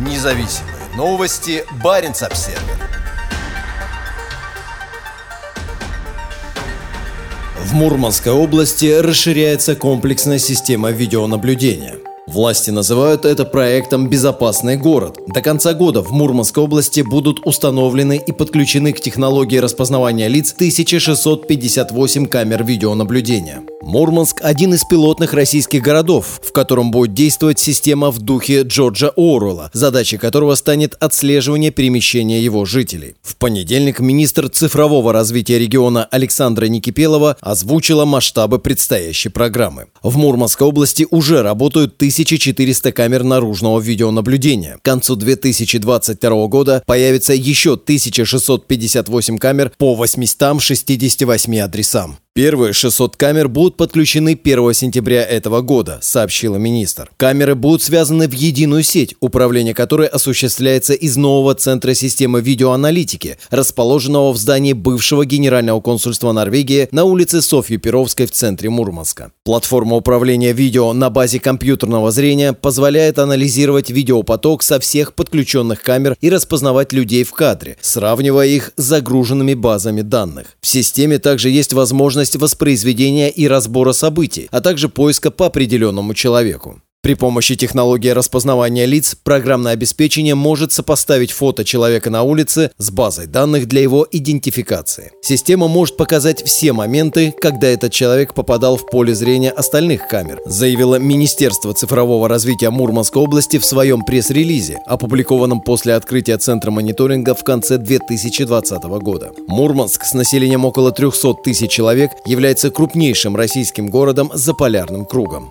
Независимые новости. Барин обсерва В Мурманской области расширяется комплексная система видеонаблюдения – Власти называют это проектом «Безопасный город». До конца года в Мурманской области будут установлены и подключены к технологии распознавания лиц 1658 камер видеонаблюдения. Мурманск – один из пилотных российских городов, в котором будет действовать система в духе Джорджа Оруэлла, задачей которого станет отслеживание перемещения его жителей. В понедельник министр цифрового развития региона Александра Никипелова озвучила масштабы предстоящей программы. В Мурманской области уже работают тысячи 1400 камер наружного видеонаблюдения. К концу 2022 года появится еще 1658 камер по 868 адресам. Первые 600 камер будут подключены 1 сентября этого года, сообщила министр. Камеры будут связаны в единую сеть, управление которой осуществляется из нового центра системы видеоаналитики, расположенного в здании бывшего генерального консульства Норвегии на улице Софьи Перовской в центре Мурманска. Платформа управления видео на базе компьютерного зрения позволяет анализировать видеопоток со всех подключенных камер и распознавать людей в кадре, сравнивая их с загруженными базами данных. В системе также есть возможность возможность воспроизведения и разбора событий, а также поиска по определенному человеку. При помощи технологии распознавания лиц программное обеспечение может сопоставить фото человека на улице с базой данных для его идентификации. Система может показать все моменты, когда этот человек попадал в поле зрения остальных камер, заявило Министерство цифрового развития Мурманской области в своем пресс-релизе, опубликованном после открытия Центра мониторинга в конце 2020 года. Мурманск с населением около 300 тысяч человек является крупнейшим российским городом за полярным кругом.